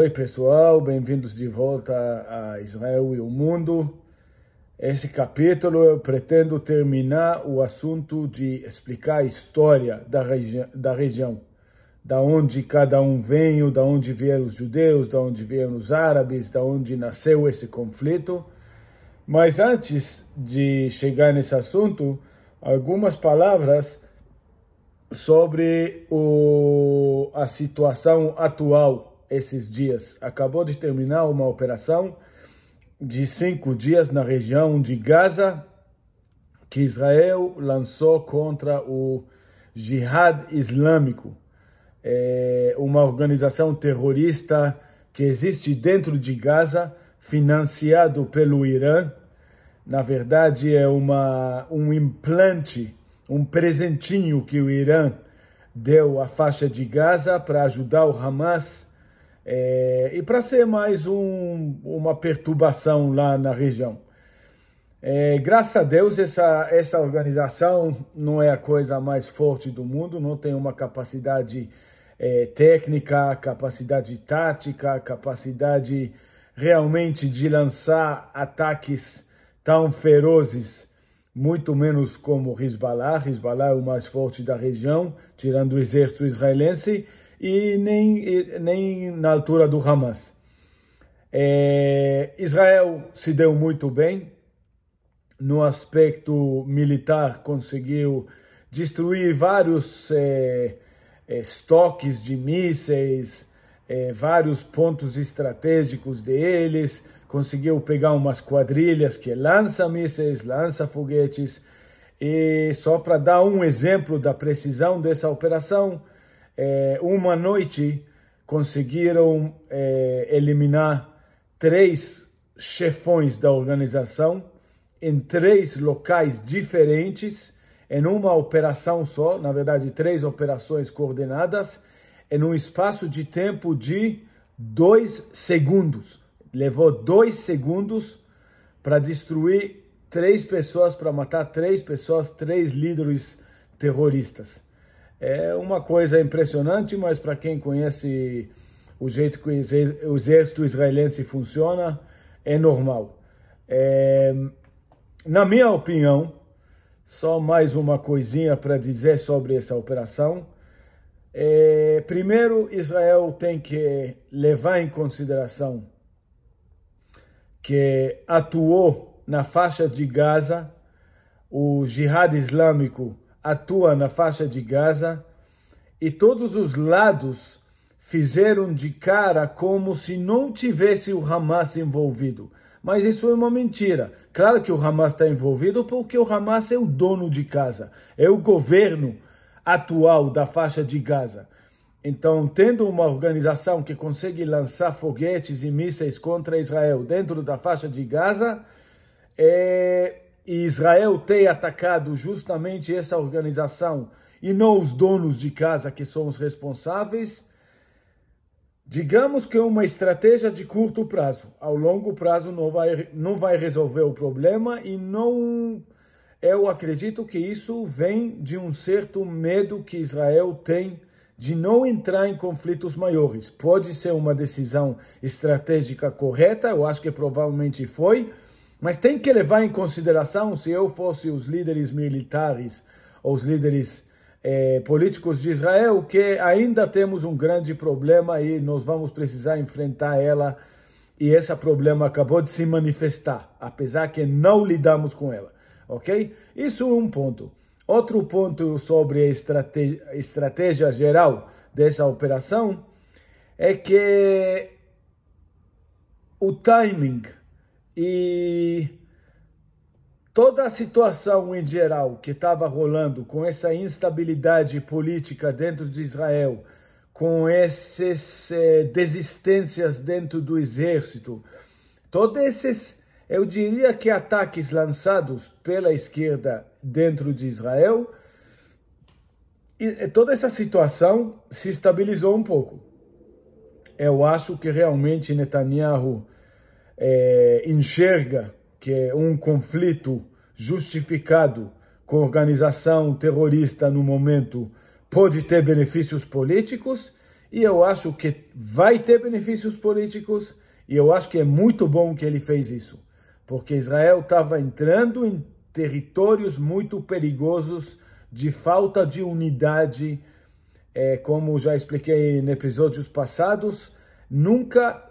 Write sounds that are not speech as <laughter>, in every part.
Oi, pessoal, bem-vindos de volta a Israel e o mundo. Esse capítulo eu pretendo terminar o assunto de explicar a história da, regi da região, da onde cada um veio, da onde vieram os judeus, da onde vieram os árabes, da onde nasceu esse conflito. Mas antes de chegar nesse assunto, algumas palavras sobre o, a situação atual esses dias. Acabou de terminar uma operação de cinco dias na região de Gaza, que Israel lançou contra o Jihad Islâmico, é uma organização terrorista que existe dentro de Gaza, financiado pelo Irã. Na verdade, é uma, um implante, um presentinho que o Irã deu à faixa de Gaza para ajudar o Hamas é, e para ser mais um, uma perturbação lá na região. É, graças a Deus, essa, essa organização não é a coisa mais forte do mundo, não tem uma capacidade é, técnica, capacidade tática, capacidade realmente de lançar ataques tão ferozes, muito menos como Hezbollah. Hezbollah é o mais forte da região, tirando o exército israelense e nem, nem na altura do Hamas. É, Israel se deu muito bem no aspecto militar, conseguiu destruir vários é, é, estoques de mísseis, é, vários pontos estratégicos deles, conseguiu pegar umas quadrilhas que lança mísseis, lança foguetes. E só para dar um exemplo da precisão dessa operação, é, uma noite conseguiram é, eliminar três chefões da organização em três locais diferentes, em uma operação só, na verdade, três operações coordenadas, em um espaço de tempo de dois segundos. Levou dois segundos para destruir três pessoas, para matar três pessoas, três líderes terroristas. É uma coisa impressionante, mas para quem conhece o jeito que o exército israelense funciona, é normal. É, na minha opinião, só mais uma coisinha para dizer sobre essa operação. É, primeiro, Israel tem que levar em consideração que atuou na faixa de Gaza, o jihad islâmico atua na faixa de Gaza e todos os lados fizeram de cara como se não tivesse o Hamas envolvido. Mas isso é uma mentira. Claro que o Hamas está envolvido porque o Hamas é o dono de casa, é o governo atual da faixa de Gaza. Então, tendo uma organização que consegue lançar foguetes e mísseis contra Israel dentro da faixa de Gaza, é, Israel tem atacado justamente essa organização e não os donos de casa que são os responsáveis, digamos que é uma estratégia de curto prazo. Ao longo prazo não vai, não vai resolver o problema e não. Eu acredito que isso vem de um certo medo que Israel tem de não entrar em conflitos maiores. Pode ser uma decisão estratégica correta, eu acho que provavelmente foi mas tem que levar em consideração, se eu fosse os líderes militares ou os líderes eh, políticos de Israel, que ainda temos um grande problema e nós vamos precisar enfrentar ela. E esse problema acabou de se manifestar, apesar que não lidamos com ela. Ok? Isso é um ponto. Outro ponto sobre a estratégia, estratégia geral dessa operação é que o timing e toda a situação em geral que estava rolando com essa instabilidade política dentro de Israel, com essas eh, desistências dentro do exército, todos esses, eu diria que ataques lançados pela esquerda dentro de Israel, e toda essa situação se estabilizou um pouco. Eu acho que realmente Netanyahu é, enxerga que é um conflito justificado com organização terrorista no momento pode ter benefícios políticos e eu acho que vai ter benefícios políticos, e eu acho que é muito bom que ele fez isso, porque Israel estava entrando em territórios muito perigosos de falta de unidade, é, como já expliquei em episódios passados, nunca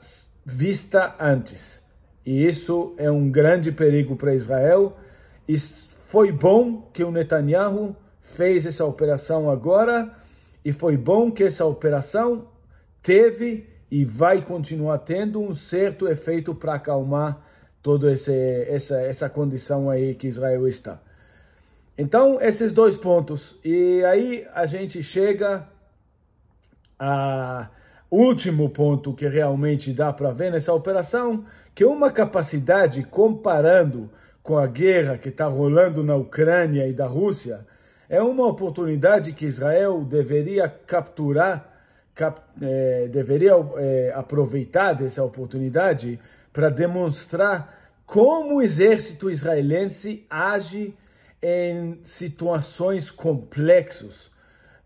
vista antes. E isso é um grande perigo para Israel. E foi bom que o Netanyahu fez essa operação agora, e foi bom que essa operação teve e vai continuar tendo um certo efeito para acalmar toda essa, essa condição aí que Israel está. Então, esses dois pontos. E aí a gente chega a último ponto que realmente dá para ver nessa operação, que uma capacidade comparando com a guerra que está rolando na Ucrânia e da Rússia, é uma oportunidade que Israel deveria capturar, cap, é, deveria é, aproveitar dessa oportunidade para demonstrar como o exército israelense age em situações complexas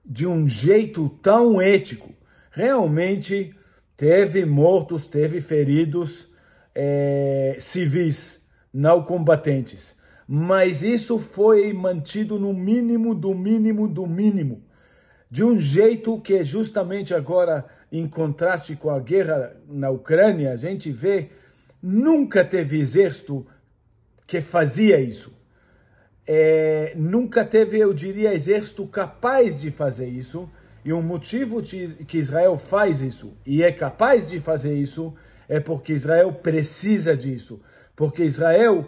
de um jeito tão ético. Realmente teve mortos, teve feridos é, civis, não combatentes. Mas isso foi mantido no mínimo do mínimo do mínimo. De um jeito que justamente agora, em contraste com a guerra na Ucrânia, a gente vê nunca teve exército que fazia isso. É, nunca teve, eu diria, exército capaz de fazer isso. E o motivo de, que Israel faz isso e é capaz de fazer isso é porque Israel precisa disso. Porque Israel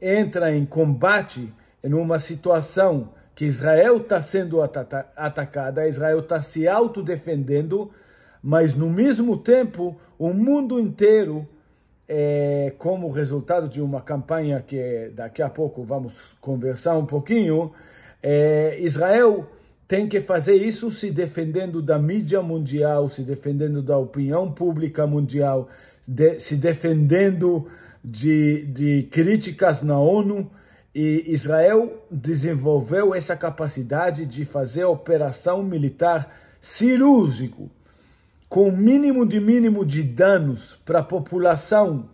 entra em combate em uma situação que Israel está sendo atacada, Israel está se autodefendendo, mas no mesmo tempo o mundo inteiro é, como resultado de uma campanha que daqui a pouco vamos conversar um pouquinho, é, Israel tem que fazer isso se defendendo da mídia mundial, se defendendo da opinião pública mundial, de, se defendendo de, de críticas na ONU. E Israel desenvolveu essa capacidade de fazer operação militar cirúrgico com mínimo de mínimo de danos para a população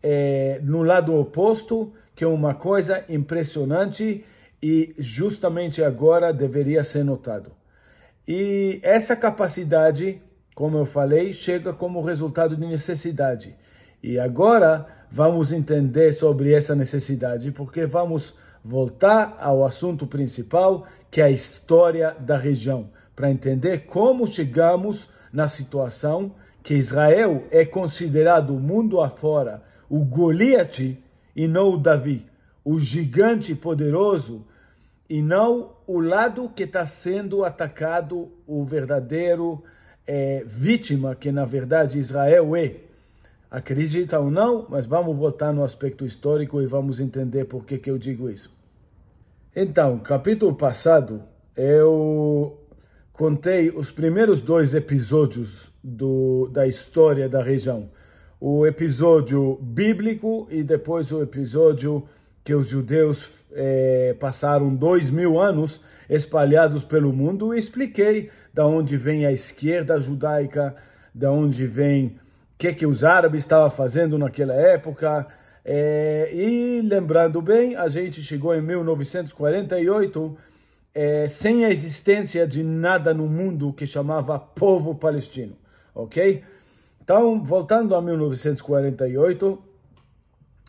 é, no lado oposto, que é uma coisa impressionante e justamente agora deveria ser notado. E essa capacidade, como eu falei, chega como resultado de necessidade. E agora vamos entender sobre essa necessidade, porque vamos voltar ao assunto principal, que é a história da região, para entender como chegamos na situação que Israel é considerado mundo afora o Goliat e não o Davi, o gigante poderoso e não o lado que está sendo atacado, o verdadeiro é, vítima que na verdade Israel é. Acredita ou não, mas vamos voltar no aspecto histórico e vamos entender por que, que eu digo isso. Então, capítulo passado, eu contei os primeiros dois episódios do, da história da região. O episódio bíblico e depois o episódio que os judeus eh, passaram dois mil anos espalhados pelo mundo expliquei da onde vem a esquerda judaica, da onde vem o que, que os árabes estavam fazendo naquela época. Eh, e lembrando bem, a gente chegou em 1948 é, sem a existência de nada no mundo que chamava povo palestino, ok? Então, voltando a 1948,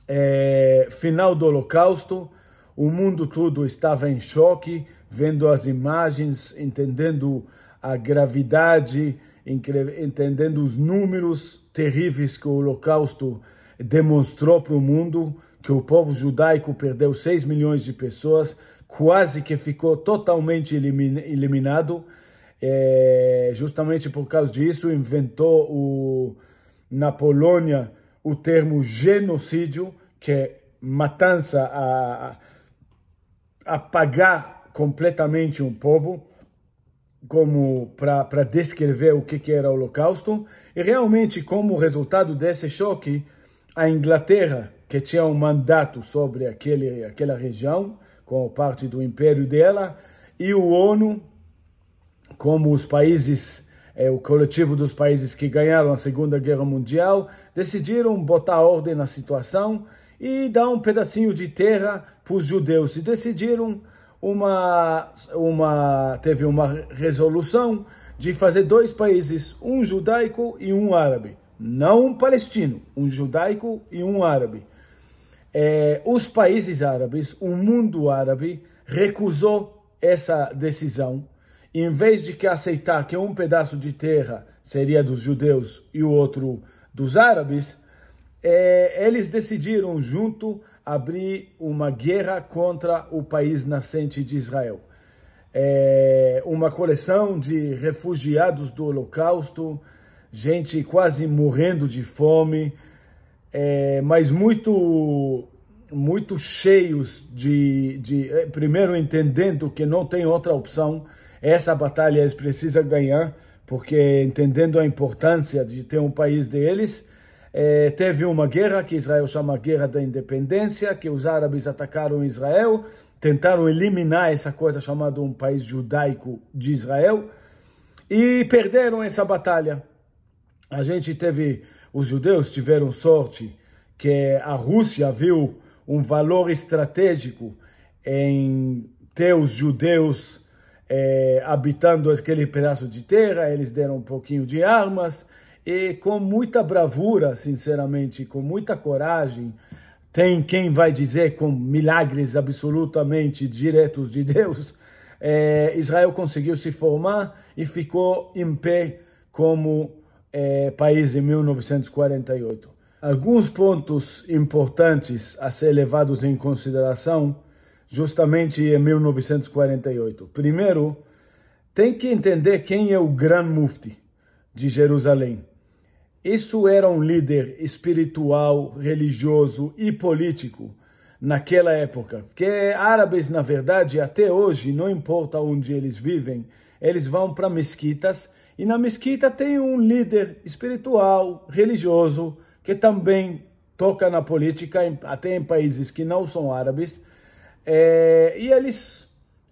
é, final do Holocausto, o mundo todo estava em choque, vendo as imagens, entendendo a gravidade, entendendo os números terríveis que o Holocausto demonstrou para o mundo, que o povo judaico perdeu 6 milhões de pessoas, quase que ficou totalmente eliminado. É, justamente por causa disso, inventou o, na Polônia o termo genocídio, que é matança a, apagar completamente um povo, como para descrever o que, que era o Holocausto. E realmente, como resultado desse choque, a Inglaterra, que tinha um mandato sobre aquele, aquela região, como parte do império dela, e o ONU, como os países é, o coletivo dos países que ganharam a Segunda Guerra Mundial, decidiram botar ordem na situação e dar um pedacinho de terra para os judeus. E decidiram uma, uma, teve uma resolução de fazer dois países, um judaico e um árabe. Não um palestino, um judaico e um árabe. É, os países árabes, o mundo árabe, recusou essa decisão. Em vez de que aceitar que um pedaço de terra seria dos judeus e o outro dos árabes, é, eles decidiram junto abrir uma guerra contra o país nascente de Israel. É uma coleção de refugiados do Holocausto, gente quase morrendo de fome, é, mas muito muito cheios de, de é, primeiro entendendo que não tem outra opção essa batalha eles precisam ganhar porque entendendo a importância de ter um país deles é, teve uma guerra que Israel chama Guerra da Independência, que os árabes atacaram Israel, tentaram eliminar essa coisa chamada um país judaico de Israel e perderam essa batalha. A gente teve, os judeus tiveram sorte que a Rússia viu um valor estratégico em ter os judeus é, habitando aquele pedaço de terra, eles deram um pouquinho de armas, e com muita bravura, sinceramente, com muita coragem. Tem quem vai dizer com milagres absolutamente diretos de Deus. É, <laughs> Israel conseguiu se formar e ficou em pé como é, país em 1948. Alguns pontos importantes a ser levados em consideração justamente em 1948. Primeiro, tem que entender quem é o Gran Mufti de Jerusalém. Isso era um líder espiritual, religioso e político naquela época. Porque árabes, na verdade, até hoje, não importa onde eles vivem, eles vão para mesquitas e na mesquita tem um líder espiritual, religioso, que também toca na política, até em países que não são árabes, é, e eles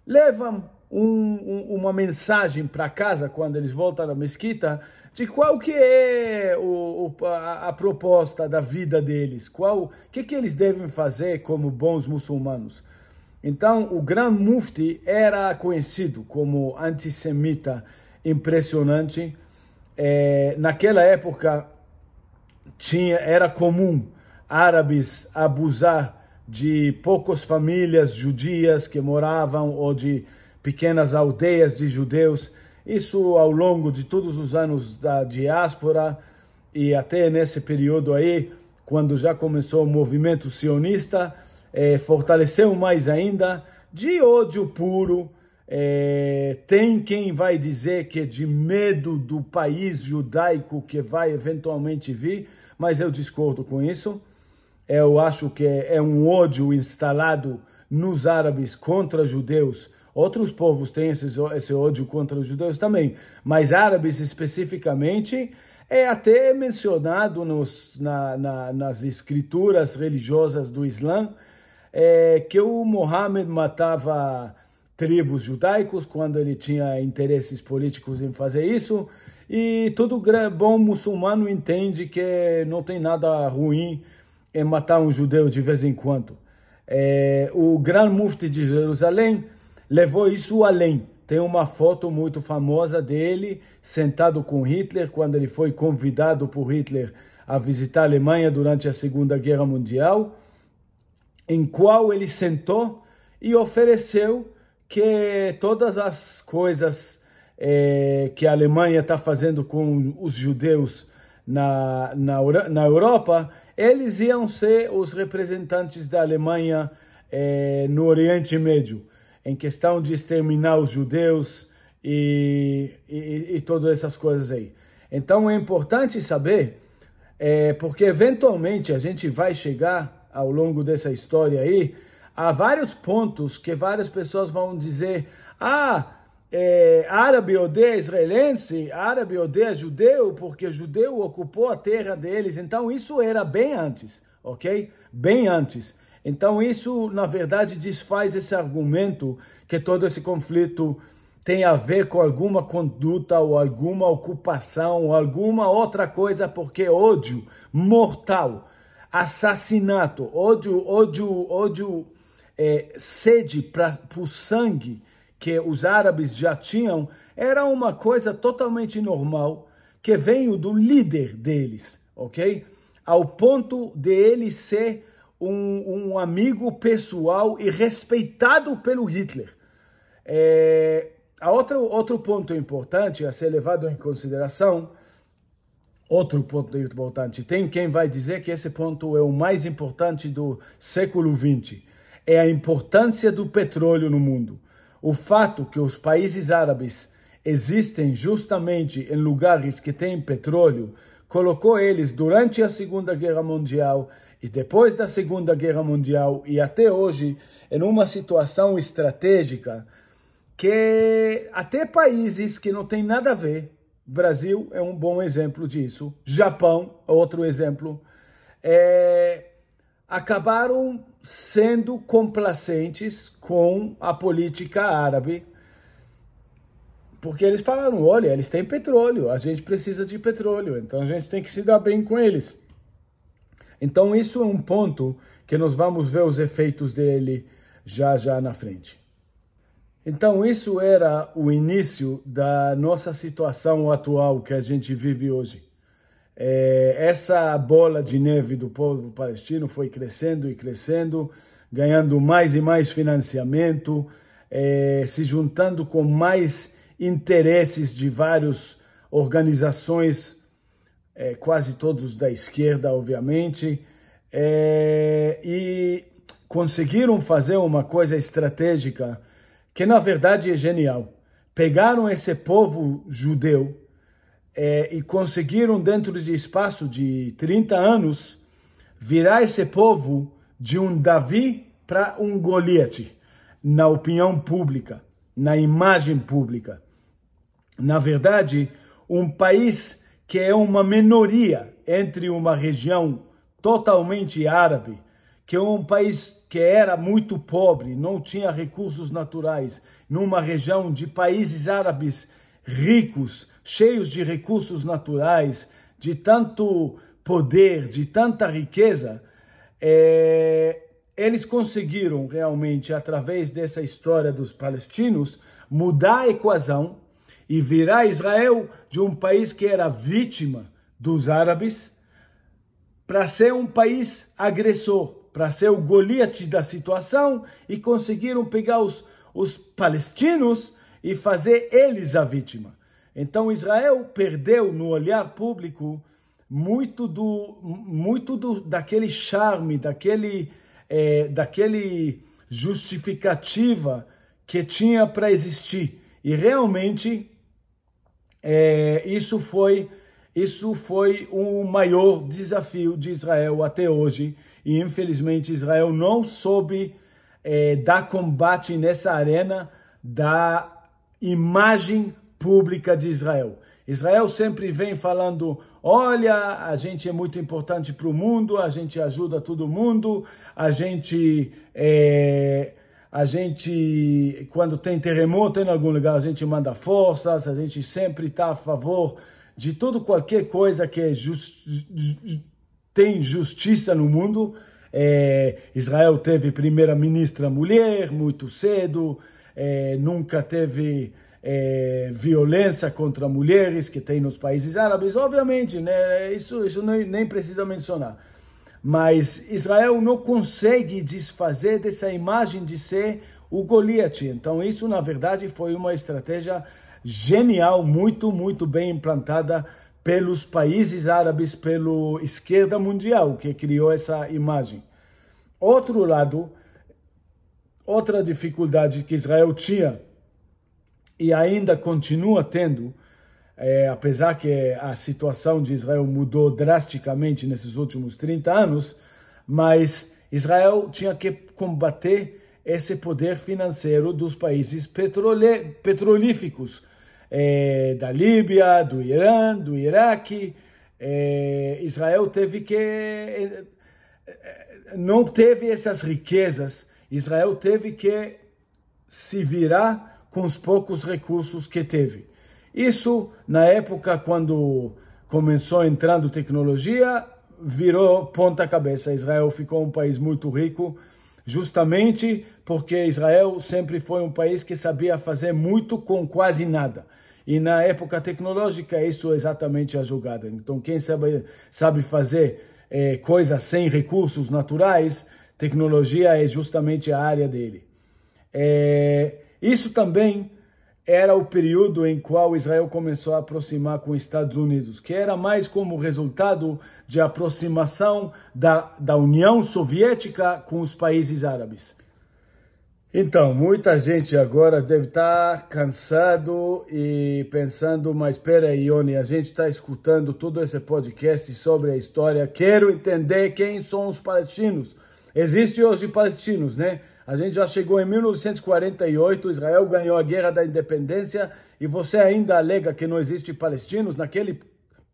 levam um, um, uma mensagem para casa quando eles voltam na mesquita de qual que é o, o, a, a, proposta da vida deles, qual que que eles devem fazer como bons muçulmanos. Então, o Gran Mufti era conhecido como antissemita impressionante. É, naquela época tinha era comum árabes abusar de poucas famílias judias que moravam ou de pequenas aldeias de judeus. Isso ao longo de todos os anos da diáspora e até nesse período aí, quando já começou o movimento sionista, eh, fortaleceu mais ainda de ódio puro. Eh, tem quem vai dizer que é de medo do país judaico que vai eventualmente vir, mas eu discordo com isso. Eu acho que é um ódio instalado nos árabes contra judeus. Outros povos têm esse, ódio contra os judeus também, mas árabes especificamente é até mencionado nos, na, na, nas escrituras religiosas do Islã é, que o Mohammed matava tribos judaicos quando ele tinha interesses políticos em fazer isso. E todo bom muçulmano entende que não tem nada ruim em matar um judeu de vez em quando. É, o Gran Mufti de Jerusalém levou isso além. Tem uma foto muito famosa dele sentado com Hitler quando ele foi convidado por Hitler a visitar a Alemanha durante a Segunda Guerra Mundial, em qual ele sentou e ofereceu que todas as coisas eh, que a Alemanha está fazendo com os judeus na, na, na Europa, eles iam ser os representantes da Alemanha eh, no Oriente Médio em questão de exterminar os judeus e, e, e todas essas coisas aí. Então é importante saber, é, porque eventualmente a gente vai chegar ao longo dessa história aí a vários pontos que várias pessoas vão dizer: ah, é, árabe odeia israelense, árabe odeia judeu, porque judeu ocupou a terra deles. Então isso era bem antes, ok? Bem antes. Então isso, na verdade, desfaz esse argumento que todo esse conflito tem a ver com alguma conduta ou alguma ocupação ou alguma outra coisa, porque ódio mortal, assassinato, ódio, ódio, ódio, é, sede para o sangue que os árabes já tinham, era uma coisa totalmente normal que veio do líder deles, ok? Ao ponto de ele ser um, um amigo pessoal e respeitado pelo Hitler. É, outro, outro ponto importante a ser levado em consideração, outro ponto importante, tem quem vai dizer que esse ponto é o mais importante do século XX, é a importância do petróleo no mundo. O fato que os países árabes existem justamente em lugares que têm petróleo colocou eles durante a Segunda Guerra Mundial e depois da Segunda Guerra Mundial e até hoje em uma situação estratégica que até países que não têm nada a ver, Brasil é um bom exemplo disso, Japão, outro exemplo, é, acabaram sendo complacentes com a política árabe, porque eles falaram, olha, eles têm petróleo, a gente precisa de petróleo, então a gente tem que se dar bem com eles. Então, isso é um ponto que nós vamos ver os efeitos dele já já na frente. Então, isso era o início da nossa situação atual que a gente vive hoje. É, essa bola de neve do povo palestino foi crescendo e crescendo, ganhando mais e mais financiamento, é, se juntando com mais interesses de várias organizações é, quase todos da esquerda, obviamente, é, e conseguiram fazer uma coisa estratégica que, na verdade, é genial. Pegaram esse povo judeu é, e conseguiram, dentro de espaço de 30 anos, virar esse povo de um Davi para um Goliath, na opinião pública, na imagem pública. Na verdade, um país que é uma minoria entre uma região totalmente árabe, que é um país que era muito pobre, não tinha recursos naturais, numa região de países árabes ricos, cheios de recursos naturais, de tanto poder, de tanta riqueza, é, eles conseguiram realmente, através dessa história dos palestinos, mudar a equação e virar Israel de um país que era vítima dos árabes para ser um país agressor, para ser o Goliath da situação e conseguiram pegar os, os palestinos e fazer eles a vítima. Então Israel perdeu no olhar público muito do muito do daquele charme, daquele é, daquele justificativa que tinha para existir. E realmente é, isso foi isso foi o maior desafio de Israel até hoje e infelizmente Israel não soube é, dar combate nessa arena da imagem pública de Israel. Israel sempre vem falando: olha, a gente é muito importante para o mundo, a gente ajuda todo mundo, a gente é, a gente, quando tem terremoto em algum lugar, a gente manda forças, a gente sempre está a favor de tudo, qualquer coisa que é just, tem justiça no mundo. É, Israel teve primeira-ministra mulher muito cedo, é, nunca teve é, violência contra mulheres que tem nos países árabes, obviamente, né, isso, isso nem, nem precisa mencionar. Mas Israel não consegue desfazer dessa imagem de ser o Goliath. Então, isso, na verdade, foi uma estratégia genial, muito, muito bem implantada pelos países árabes, pela esquerda mundial, que criou essa imagem. Outro lado, outra dificuldade que Israel tinha e ainda continua tendo é, apesar que a situação de Israel mudou drasticamente nesses últimos 30 anos, mas Israel tinha que combater esse poder financeiro dos países petrolíficos, é, da Líbia, do Irã, do Iraque. É, Israel teve que. É, não teve essas riquezas, Israel teve que se virar com os poucos recursos que teve. Isso, na época, quando começou entrando tecnologia, virou ponta cabeça. Israel ficou um país muito rico, justamente porque Israel sempre foi um país que sabia fazer muito com quase nada. E na época tecnológica, isso é exatamente a jogada. Então, quem sabe, sabe fazer é, coisas sem recursos naturais, tecnologia é justamente a área dele. É, isso também era o período em qual Israel começou a aproximar com os Estados Unidos, que era mais como resultado de aproximação da, da União Soviética com os países árabes. Então, muita gente agora deve estar cansado e pensando, mas espera aí, Ione, a gente está escutando todo esse podcast sobre a história, quero entender quem são os palestinos. Existem hoje palestinos, né? A gente já chegou em 1948, Israel ganhou a guerra da independência e você ainda alega que não existe palestinos? Naquele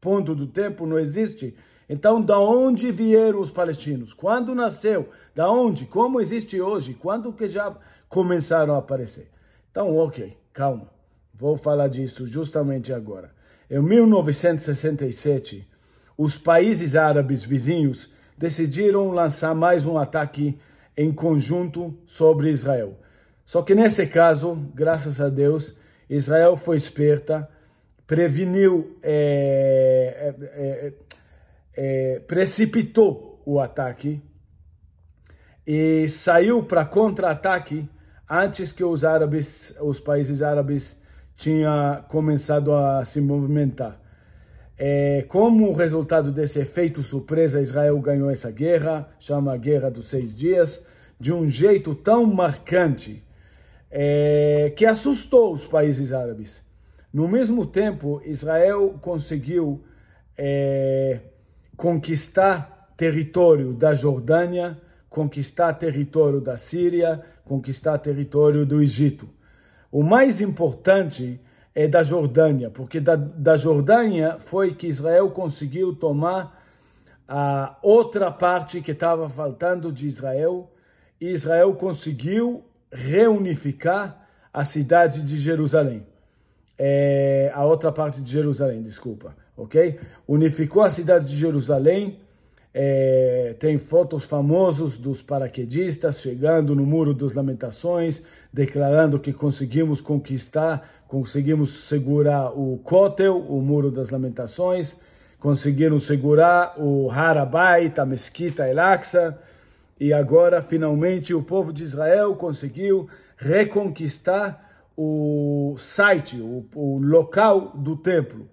ponto do tempo não existe? Então, da onde vieram os palestinos? Quando nasceu? Da onde? Como existe hoje? Quando que já começaram a aparecer? Então, ok, calma. Vou falar disso justamente agora. Em 1967, os países árabes vizinhos decidiram lançar mais um ataque em conjunto sobre Israel. Só que nesse caso, graças a Deus, Israel foi esperta, preveniu, é, é, é, precipitou o ataque e saiu para contra-ataque antes que os árabes, os países árabes tinham começado a se movimentar. É, como resultado desse efeito surpresa, Israel ganhou essa guerra, chama a Guerra dos Seis Dias, de um jeito tão marcante é, que assustou os países árabes. No mesmo tempo, Israel conseguiu é, conquistar território da Jordânia, conquistar território da Síria, conquistar território do Egito. O mais importante é da Jordânia, porque da, da Jordânia foi que Israel conseguiu tomar a outra parte que estava faltando de Israel, e Israel conseguiu reunificar a cidade de Jerusalém. É, a outra parte de Jerusalém, desculpa, ok? Unificou a cidade de Jerusalém, é, tem fotos famosos dos paraquedistas chegando no Muro das Lamentações, declarando que conseguimos conquistar, conseguimos segurar o Kotel, o Muro das Lamentações, conseguiram segurar o Harabait, a Mesquita El-Aqsa, e agora finalmente o povo de Israel conseguiu reconquistar o site, o, o local do templo.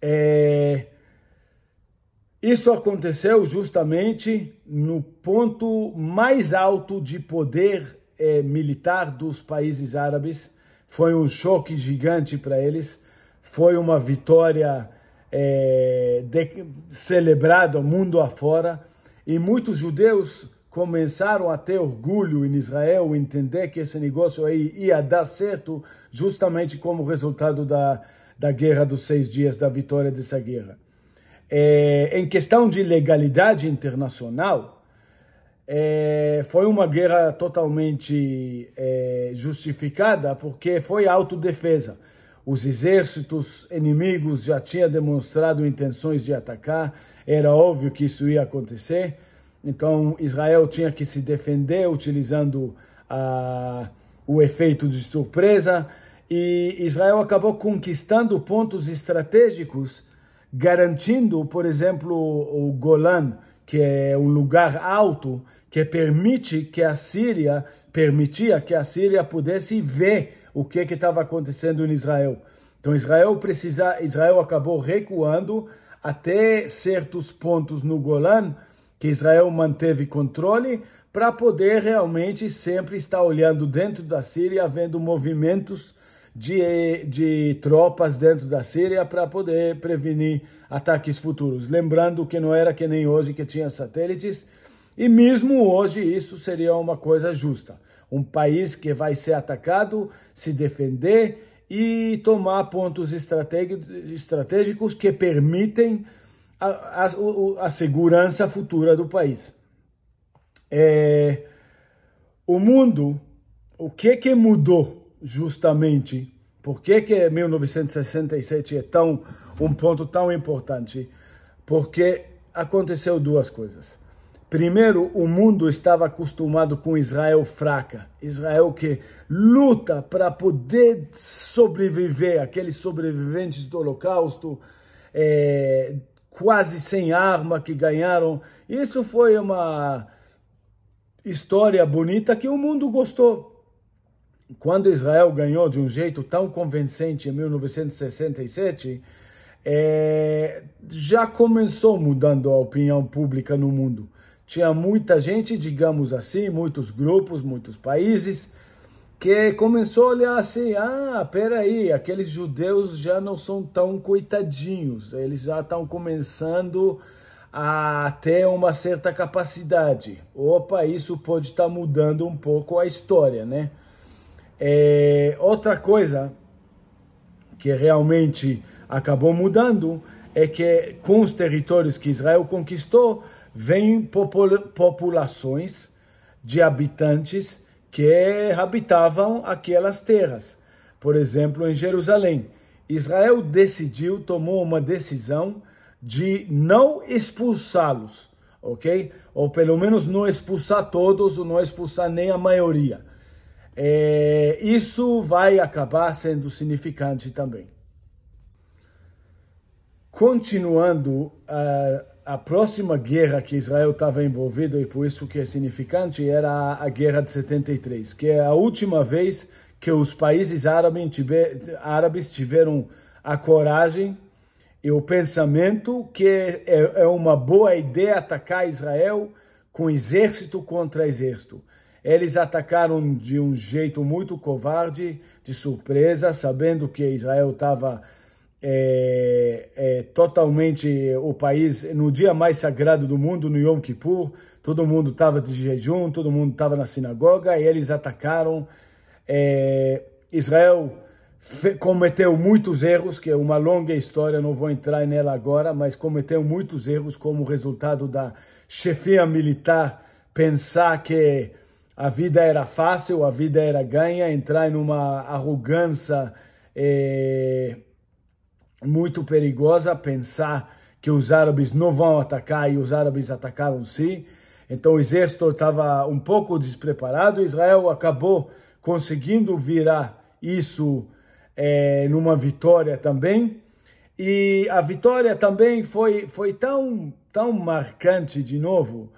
É, isso aconteceu justamente no ponto mais alto de poder eh, militar dos países árabes. Foi um choque gigante para eles. Foi uma vitória eh, de, celebrada mundo afora. E muitos judeus começaram a ter orgulho em Israel, entender que esse negócio aí ia dar certo, justamente como resultado da, da Guerra dos Seis Dias, da vitória dessa guerra. É, em questão de legalidade internacional, é, foi uma guerra totalmente é, justificada porque foi autodefesa. Os exércitos inimigos já tinham demonstrado intenções de atacar, era óbvio que isso ia acontecer. Então Israel tinha que se defender utilizando a, o efeito de surpresa e Israel acabou conquistando pontos estratégicos garantindo, por exemplo, o Golan, que é um lugar alto que permite que a Síria permitia que a Síria pudesse ver o que estava acontecendo em Israel. Então Israel precisa, Israel acabou recuando até certos pontos no Golan que Israel manteve controle para poder realmente sempre estar olhando dentro da Síria, vendo movimentos de, de tropas dentro da Síria para poder prevenir ataques futuros. Lembrando que não era que nem hoje que tinha satélites, e mesmo hoje isso seria uma coisa justa. Um país que vai ser atacado, se defender e tomar pontos estratégicos que permitem a, a, a segurança futura do país. É, o mundo o que que mudou justamente? Por que que 1967 é tão um ponto tão importante? Porque aconteceu duas coisas. Primeiro, o mundo estava acostumado com Israel fraca, Israel que luta para poder sobreviver, aqueles sobreviventes do Holocausto, é, quase sem arma que ganharam. Isso foi uma história bonita que o mundo gostou. Quando Israel ganhou de um jeito tão convincente em 1967, é, já começou mudando a opinião pública no mundo. Tinha muita gente, digamos assim, muitos grupos, muitos países, que começou a olhar assim, ah, peraí, aqueles judeus já não são tão coitadinhos, eles já estão começando a ter uma certa capacidade. Opa, isso pode estar tá mudando um pouco a história, né? É, outra coisa que realmente acabou mudando é que com os territórios que Israel conquistou, vêm populações de habitantes que habitavam aquelas terras. Por exemplo, em Jerusalém, Israel decidiu, tomou uma decisão de não expulsá-los, ok? Ou pelo menos não expulsar todos, ou não expulsar nem a maioria. É, isso vai acabar sendo significante também. Continuando, a, a próxima guerra que Israel estava envolvido, e por isso que é significante, era a, a Guerra de 73, que é a última vez que os países árabes, árabes tiveram a coragem e o pensamento que é, é uma boa ideia atacar Israel com exército contra exército. Eles atacaram de um jeito muito covarde, de surpresa, sabendo que Israel estava é, é, totalmente o país no dia mais sagrado do mundo, no Yom Kippur. Todo mundo estava de jejum, todo mundo estava na sinagoga e eles atacaram. É, Israel cometeu muitos erros, que é uma longa história, não vou entrar nela agora, mas cometeu muitos erros como resultado da chefia militar pensar que a vida era fácil, a vida era ganha, entrar numa arrogância é, muito perigosa, pensar que os árabes não vão atacar e os árabes atacaram sim. Então o exército estava um pouco despreparado. Israel acabou conseguindo virar isso é, numa vitória também. E a vitória também foi, foi tão, tão marcante de novo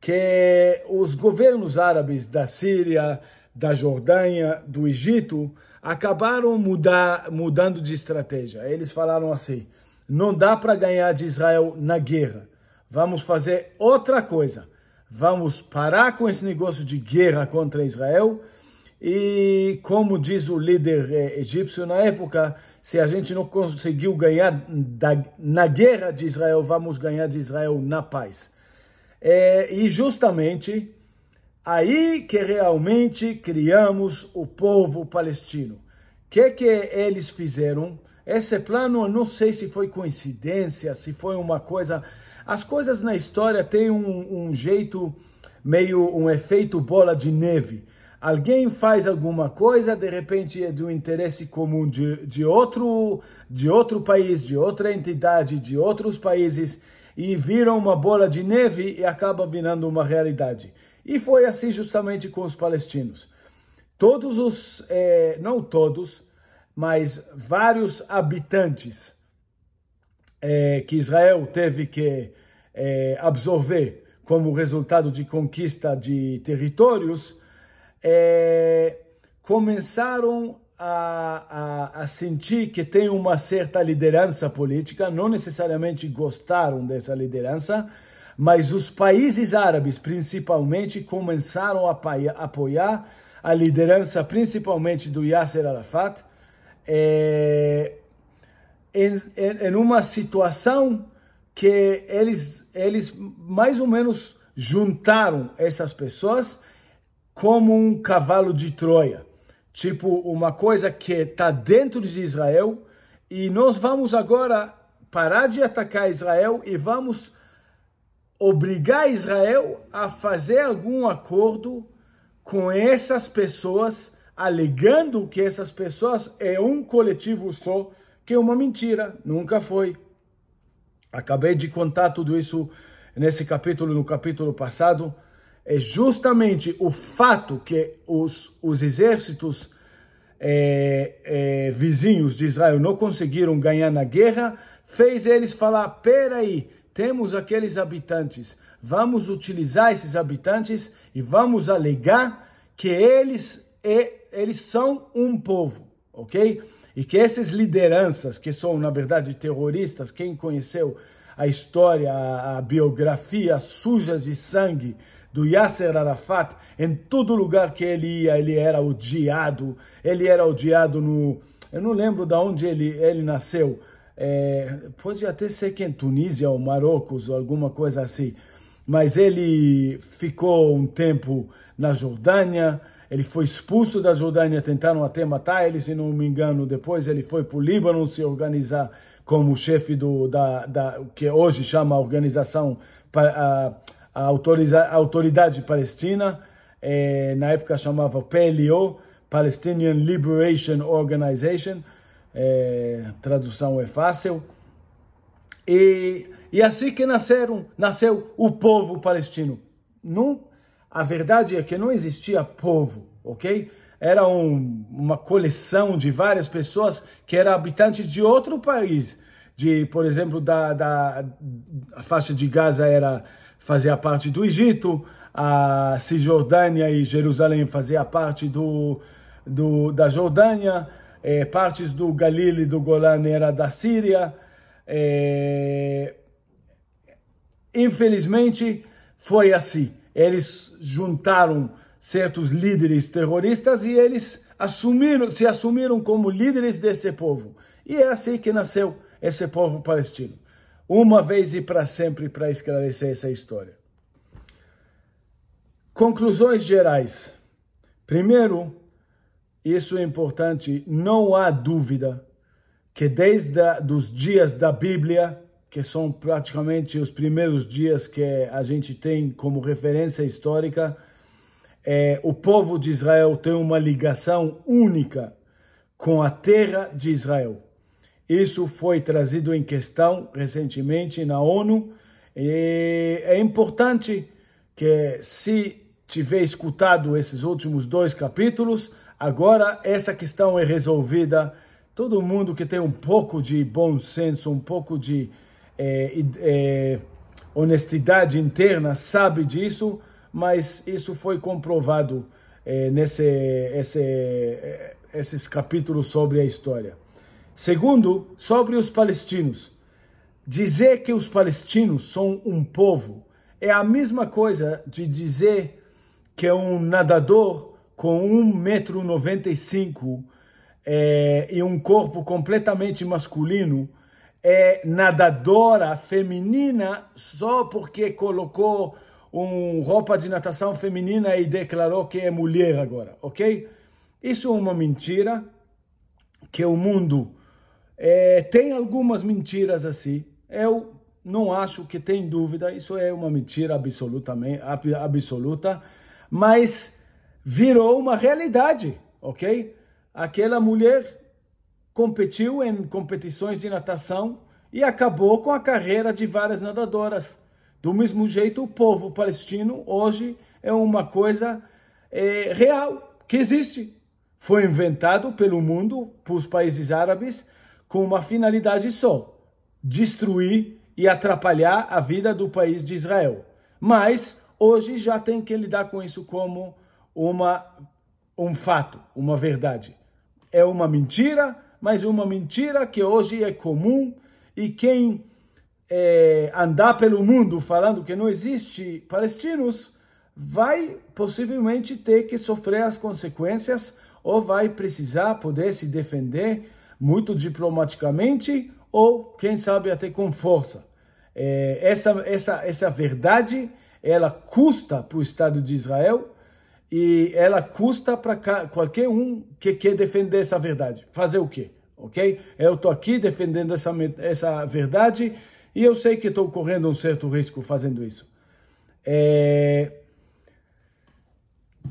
que os governos árabes da Síria, da Jordânia, do Egito acabaram mudar, mudando de estratégia. Eles falaram assim: não dá para ganhar de Israel na guerra. Vamos fazer outra coisa. Vamos parar com esse negócio de guerra contra Israel. E como diz o líder eh, egípcio na época, se a gente não conseguiu ganhar da, na guerra de Israel, vamos ganhar de Israel na paz. É, e justamente aí que realmente criamos o povo palestino. O que, que eles fizeram? Esse plano, eu não sei se foi coincidência, se foi uma coisa. As coisas na história têm um, um jeito, meio um efeito bola de neve. Alguém faz alguma coisa, de repente é do interesse comum de, de, outro, de outro país, de outra entidade, de outros países e viram uma bola de neve e acaba virando uma realidade. E foi assim justamente com os palestinos. Todos os, eh, não todos, mas vários habitantes eh, que Israel teve que eh, absorver como resultado de conquista de territórios, começaram a, a, a, sentir que tem uma certa liderança política, não necessariamente gostaram dessa liderança, mas os países árabes, principalmente, começaram a apoiar a liderança, principalmente do Yasser Arafat, é, em, em uma situação que eles, eles mais ou menos juntaram essas pessoas como um cavalo de Troia. Tipo uma coisa que está dentro de Israel e nós vamos agora parar de atacar Israel e vamos obrigar Israel a fazer algum acordo com essas pessoas, alegando que essas pessoas é um coletivo só, que é uma mentira, nunca foi. Acabei de contar tudo isso nesse capítulo, no capítulo passado. É justamente o fato que os, os exércitos é, é, vizinhos de Israel não conseguiram ganhar na guerra, fez eles falar: peraí, temos aqueles habitantes, vamos utilizar esses habitantes e vamos alegar que eles, eles são um povo, ok? E que essas lideranças, que são na verdade terroristas, quem conheceu a história, a, a biografia suja de sangue do Yasser Arafat, em todo lugar que ele ia, ele era odiado, ele era odiado no... Eu não lembro de onde ele, ele nasceu, é, pode até ser que em Tunísia ou Marrocos ou alguma coisa assim, mas ele ficou um tempo na Jordânia, ele foi expulso da Jordânia, tentaram até matar ele, se não me engano. Depois ele foi para o Líbano se organizar como chefe do, da, da que hoje chama a organização, a, a, autoriza, a autoridade palestina, é, na época chamava PLO, Palestinian Liberation Organization, é, tradução é fácil. E, e assim que nasceram, nasceu o povo palestino. Não, a verdade é que não existia povo, ok? Era um, uma coleção de várias pessoas que eram habitantes de outro país. De, por exemplo, da, da a faixa de Gaza era fazia parte do Egito, a Cisjordânia e Jerusalém fazia parte do, do da Jordânia, é, partes do Galil e do Golan era da Síria. É, infelizmente, foi assim. Eles juntaram certos líderes terroristas e eles assumiram, se assumiram como líderes desse povo. E é assim que nasceu esse povo palestino. Uma vez e para sempre para esclarecer essa história. Conclusões gerais. Primeiro, isso é importante, não há dúvida que desde os dias da Bíblia, que são praticamente os primeiros dias que a gente tem como referência histórica, é, o povo de Israel tem uma ligação única com a terra de Israel. Isso foi trazido em questão recentemente na ONU e é importante que se tiver escutado esses últimos dois capítulos, Agora essa questão é resolvida. Todo mundo que tem um pouco de bom senso, um pouco de é, é, honestidade interna sabe disso, mas isso foi comprovado é, nesse esse, esses capítulos sobre a história. Segundo, sobre os palestinos. Dizer que os palestinos são um povo é a mesma coisa de dizer que um nadador com 1,95m é, e um corpo completamente masculino é nadadora feminina só porque colocou um roupa de natação feminina e declarou que é mulher agora, ok? Isso é uma mentira que o mundo é, tem algumas mentiras assim. Eu não acho que tem dúvida, isso é uma mentira absolutamente absoluta, mas virou uma realidade, ok? Aquela mulher competiu em competições de natação e acabou com a carreira de várias nadadoras. Do mesmo jeito, o povo palestino hoje é uma coisa é, real, que existe. Foi inventado pelo mundo, pelos países árabes, com uma finalidade só: destruir e atrapalhar a vida do país de Israel. Mas hoje já tem que lidar com isso como uma, um fato, uma verdade. É uma mentira, mas uma mentira que hoje é comum e quem é, andar pelo mundo falando que não existe palestinos vai possivelmente ter que sofrer as consequências ou vai precisar poder se defender muito diplomaticamente ou quem sabe até com força. É, essa, essa, essa verdade ela custa para o Estado de Israel e ela custa para qualquer um que quer defender essa verdade. Fazer o quê? Ok? Eu estou aqui defendendo essa, essa verdade e eu sei que estou correndo um certo risco fazendo isso. É...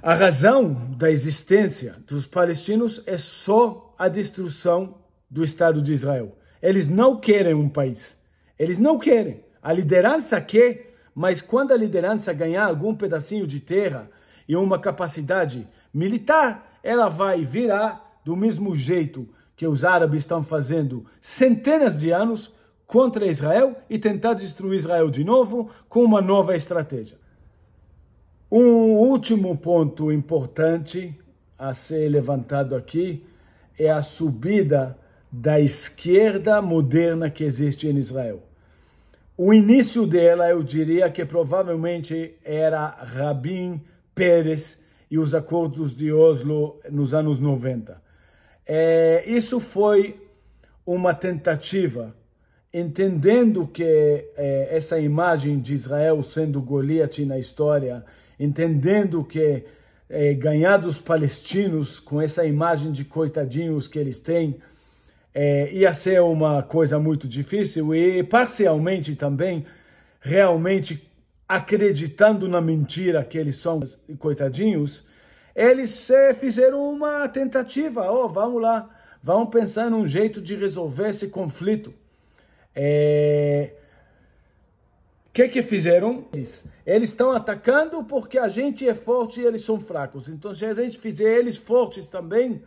A razão da existência dos palestinos é só a destruição do Estado de Israel. Eles não querem um país. Eles não querem. A liderança quer, mas quando a liderança ganhar algum pedacinho de terra e uma capacidade militar, ela vai virar do mesmo jeito que os árabes estão fazendo centenas de anos contra Israel e tentar destruir Israel de novo com uma nova estratégia. Um último ponto importante a ser levantado aqui é a subida da esquerda moderna que existe em Israel. O início dela, eu diria que provavelmente era Rabin Peres e os acordos de Oslo nos anos 90. É, isso foi uma tentativa, entendendo que é, essa imagem de Israel sendo Goliat na história, entendendo que é, ganhar dos palestinos com essa imagem de coitadinhos que eles têm, é, ia ser uma coisa muito difícil e parcialmente também realmente acreditando na mentira que eles são coitadinhos, eles é, fizeram uma tentativa, oh, vamos lá, vamos pensar num jeito de resolver esse conflito. É... O que que fizeram? Eles estão atacando porque a gente é forte e eles são fracos. Então, se a gente fizer eles fortes também,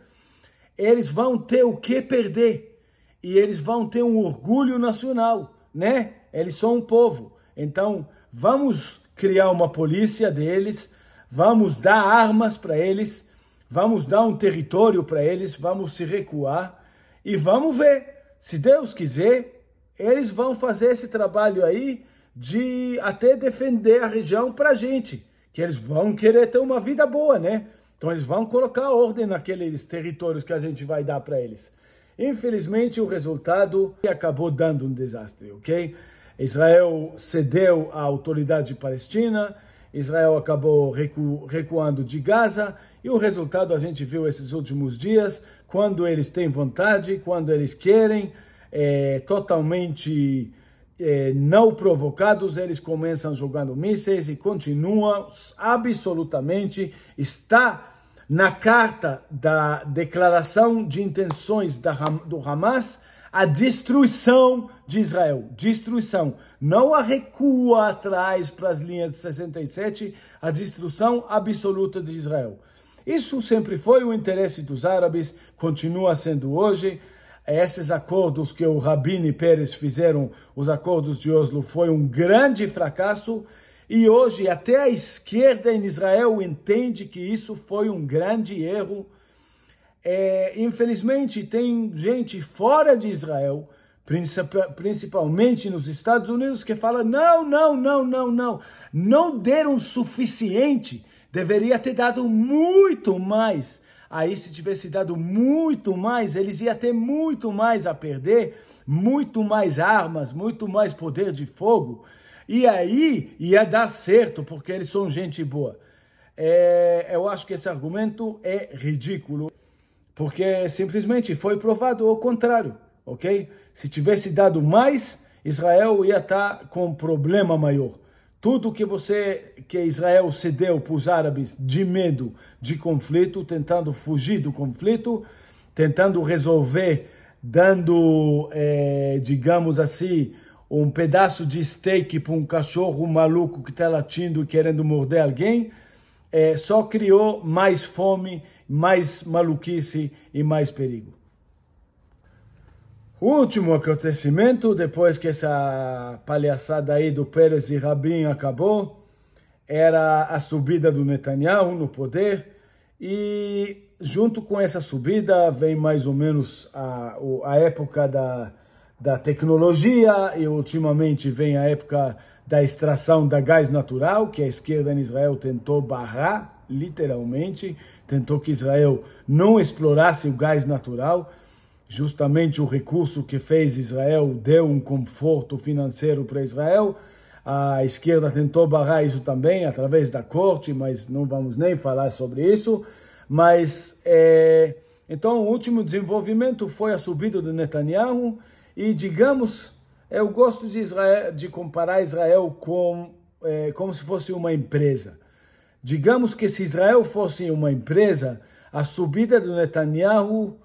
eles vão ter o que perder e eles vão ter um orgulho nacional, né? Eles são um povo. Então, vamos criar uma polícia deles, vamos dar armas para eles, vamos dar um território para eles, vamos se recuar e vamos ver. Se Deus quiser, eles vão fazer esse trabalho aí de até defender a região para a gente, que eles vão querer ter uma vida boa, né? Então eles vão colocar ordem naqueles territórios que a gente vai dar para eles. Infelizmente, o resultado acabou dando um desastre, ok? Israel cedeu à autoridade palestina, Israel acabou recu recuando de Gaza, e o resultado a gente viu esses últimos dias, quando eles têm vontade, quando eles querem, é, totalmente é, não provocados, eles começam jogando mísseis e continuam absolutamente, está na carta da declaração de intenções da, do Hamas a destruição de Israel. Destruição. Não a recua atrás para as linhas de 67, a destruição absoluta de Israel. Isso sempre foi o interesse dos árabes, continua sendo hoje esses acordos que o Rabin e Pérez fizeram, os acordos de Oslo, foi um grande fracasso e hoje até a esquerda em Israel entende que isso foi um grande erro. É, infelizmente, tem gente fora de Israel, principalmente nos Estados Unidos, que fala: não, não, não, não, não, não deram suficiente, deveria ter dado muito mais. Aí, se tivesse dado muito mais, eles iam ter muito mais a perder, muito mais armas, muito mais poder de fogo. E aí ia dar certo, porque eles são gente boa. É, eu acho que esse argumento é ridículo, porque simplesmente foi provado o contrário, ok? Se tivesse dado mais, Israel ia estar com um problema maior. Tudo que você, que Israel cedeu para os árabes de medo de conflito, tentando fugir do conflito, tentando resolver, dando, é, digamos assim, um pedaço de steak para um cachorro maluco que está latindo e querendo morder alguém, é, só criou mais fome, mais maluquice e mais perigo. O último acontecimento, depois que essa palhaçada aí do Pérez e Rabin acabou, era a subida do Netanyahu no poder e junto com essa subida vem mais ou menos a, a época da, da tecnologia e ultimamente vem a época da extração da gás natural, que a esquerda em Israel tentou barrar, literalmente, tentou que Israel não explorasse o gás natural justamente o recurso que fez Israel deu um conforto financeiro para Israel. A esquerda tentou barrar isso também através da corte, mas não vamos nem falar sobre isso. Mas é, então o último desenvolvimento foi a subida de Netanyahu e digamos eu gosto de Israel de comparar Israel com é, como se fosse uma empresa. Digamos que se Israel fosse uma empresa, a subida do Netanyahu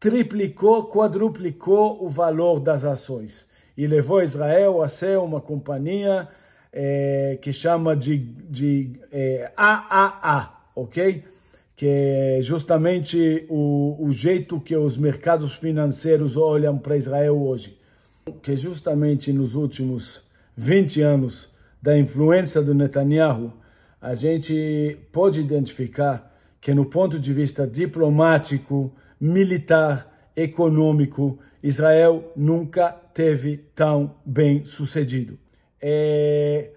triplicou, quadruplicou o valor das ações e levou Israel a ser uma companhia é, que chama de, de AAA, ok? Que é justamente o, o jeito que os mercados financeiros olham para Israel hoje. Que justamente nos últimos 20 anos da influência do Netanyahu, a gente pode identificar que no ponto de vista diplomático, militar, econômico, Israel nunca teve tão bem sucedido. É...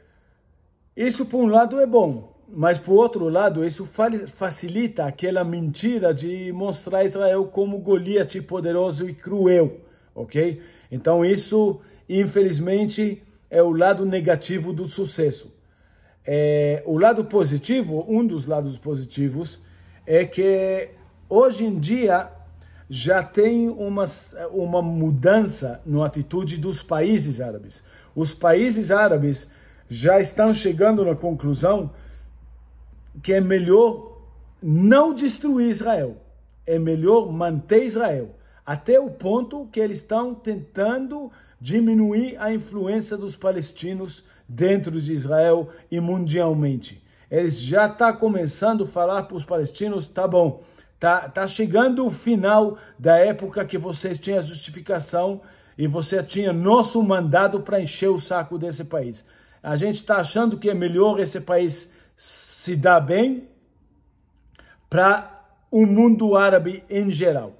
Isso, por um lado, é bom, mas, por outro lado, isso facilita aquela mentira de mostrar Israel como Goliat poderoso e cruel, ok? Então, isso, infelizmente, é o lado negativo do sucesso. É, o lado positivo, um dos lados positivos, é que hoje em dia já tem uma, uma mudança na atitude dos países árabes. Os países árabes já estão chegando na conclusão que é melhor não destruir Israel, é melhor manter Israel, até o ponto que eles estão tentando diminuir a influência dos palestinos dentro de Israel e mundialmente. Eles já estão tá começando a falar para os palestinos, tá bom, tá, tá chegando o final da época que vocês tinham justificação e você tinha nosso mandado para encher o saco desse país. A gente está achando que é melhor esse país se dar bem para o mundo árabe em geral.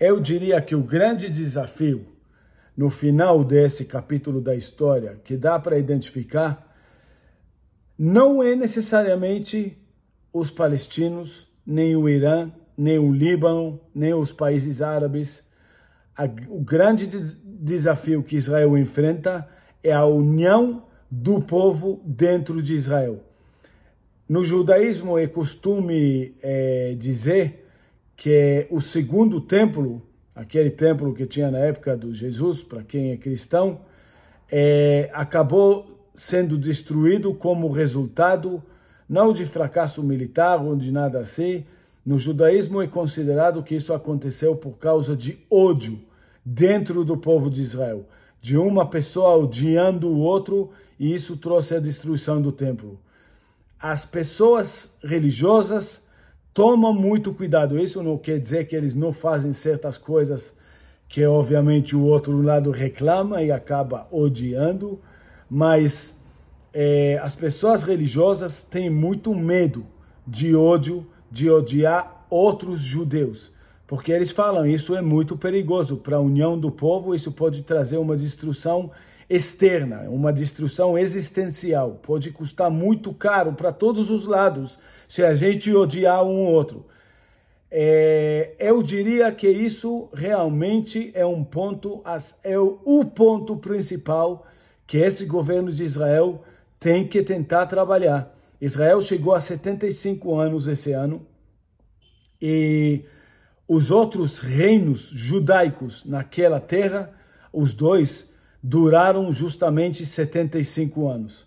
Eu diria que o grande desafio no final desse capítulo da história que dá para identificar não é necessariamente os palestinos, nem o Irã, nem o Líbano, nem os países árabes. O grande desafio que Israel enfrenta é a união do povo dentro de Israel. No judaísmo é costume é, dizer que o segundo templo, aquele templo que tinha na época de Jesus, para quem é cristão, é, acabou sendo destruído como resultado não de fracasso militar ou de nada assim. No judaísmo é considerado que isso aconteceu por causa de ódio dentro do povo de Israel, de uma pessoa odiando o outro, e isso trouxe a destruição do templo. As pessoas religiosas tomam muito cuidado. Isso não quer dizer que eles não fazem certas coisas que obviamente o outro lado reclama e acaba odiando, mas é, as pessoas religiosas têm muito medo de ódio, de odiar outros judeus, porque eles falam isso é muito perigoso para a união do povo, isso pode trazer uma destruição externa, uma destruição existencial, pode custar muito caro para todos os lados se a gente odiar um outro. É, eu diria que isso realmente é um ponto, é o ponto principal que esse governo de Israel tem que tentar trabalhar. Israel chegou a 75 anos esse ano e os outros reinos judaicos naquela terra, os dois, duraram justamente 75 anos.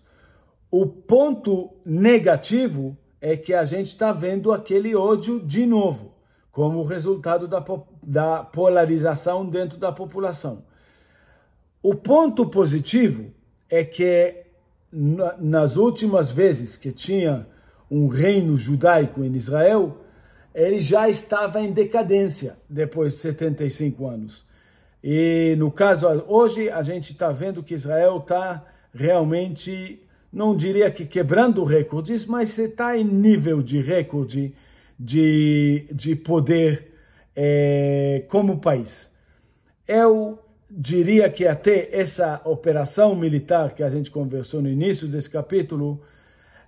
O ponto negativo é que a gente está vendo aquele ódio de novo, como resultado da, da polarização dentro da população. O ponto positivo é que nas últimas vezes que tinha um reino judaico em Israel, ele já estava em decadência depois de 75 anos. E no caso, hoje a gente está vendo que Israel está realmente, não diria que quebrando recordes, mas está em nível de recorde de, de poder é, como país. Eu diria que até essa operação militar que a gente conversou no início desse capítulo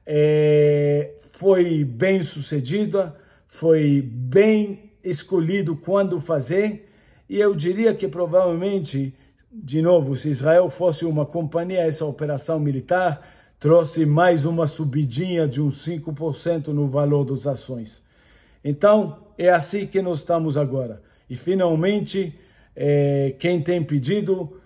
é, foi bem sucedida, foi bem escolhido quando fazer, e eu diria que provavelmente, de novo, se Israel fosse uma companhia, essa operação militar trouxe mais uma subidinha de uns 5% no valor das ações. Então, é assim que nós estamos agora. E finalmente, é, quem tem pedido,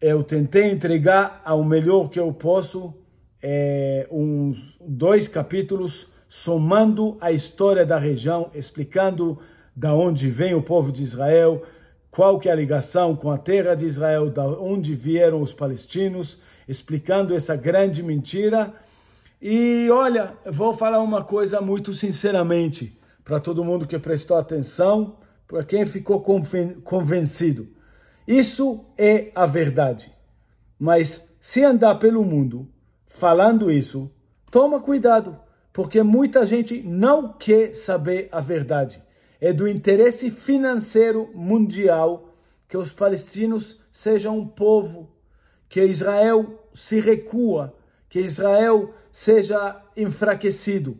eu tentei entregar ao melhor que eu posso é, uns dois capítulos somando a história da região, explicando da onde vem o povo de Israel, qual que é a ligação com a terra de Israel, da onde vieram os palestinos, explicando essa grande mentira. E olha, vou falar uma coisa muito sinceramente para todo mundo que prestou atenção, para quem ficou convencido. Isso é a verdade. Mas se andar pelo mundo falando isso, toma cuidado, porque muita gente não quer saber a verdade. É do interesse financeiro mundial que os palestinos sejam um povo, que Israel se recua, que Israel seja enfraquecido.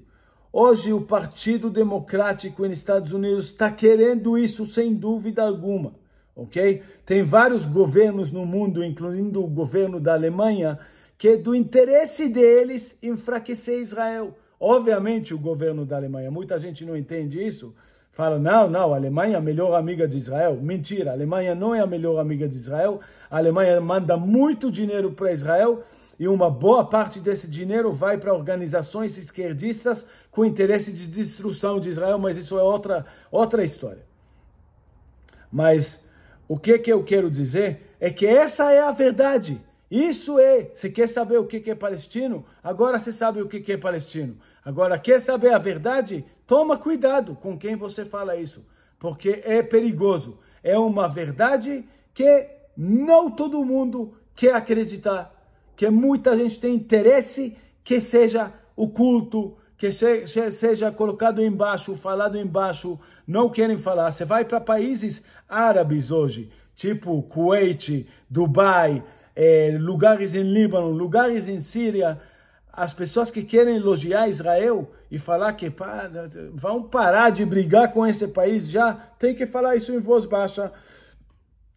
Hoje o Partido Democrático nos Estados Unidos está querendo isso sem dúvida alguma, ok? Tem vários governos no mundo, incluindo o governo da Alemanha, que é do interesse deles enfraquecer Israel. Obviamente o governo da Alemanha, muita gente não entende isso, fala, não, não, a Alemanha é a melhor amiga de Israel. Mentira, a Alemanha não é a melhor amiga de Israel. A Alemanha manda muito dinheiro para Israel e uma boa parte desse dinheiro vai para organizações esquerdistas com interesse de destruição de Israel, mas isso é outra, outra história. Mas o que, que eu quero dizer é que essa é a verdade. Isso é. Você quer saber o que é palestino? Agora você sabe o que é palestino. Agora, quer saber a verdade? Toma cuidado com quem você fala isso, porque é perigoso. É uma verdade que não todo mundo quer acreditar que muita gente tem interesse que seja o culto, que seja colocado embaixo, falado embaixo, não querem falar. Você vai para países árabes hoje, tipo Kuwait, Dubai, eh, lugares em Líbano, lugares em Síria, as pessoas que querem elogiar Israel e falar que pá, vão parar de brigar com esse país já, tem que falar isso em voz baixa.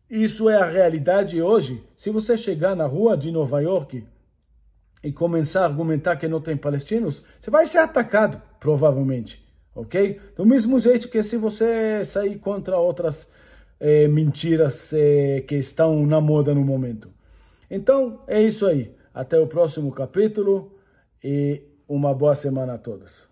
Isso é a realidade hoje. Se você chegar na rua de Nova York e começar a argumentar que não tem palestinos, você vai ser atacado, provavelmente. Ok? Do mesmo jeito que se você sair contra outras eh, mentiras eh, que estão na moda no momento. Então, é isso aí. Até o próximo capítulo e uma boa semana a todos.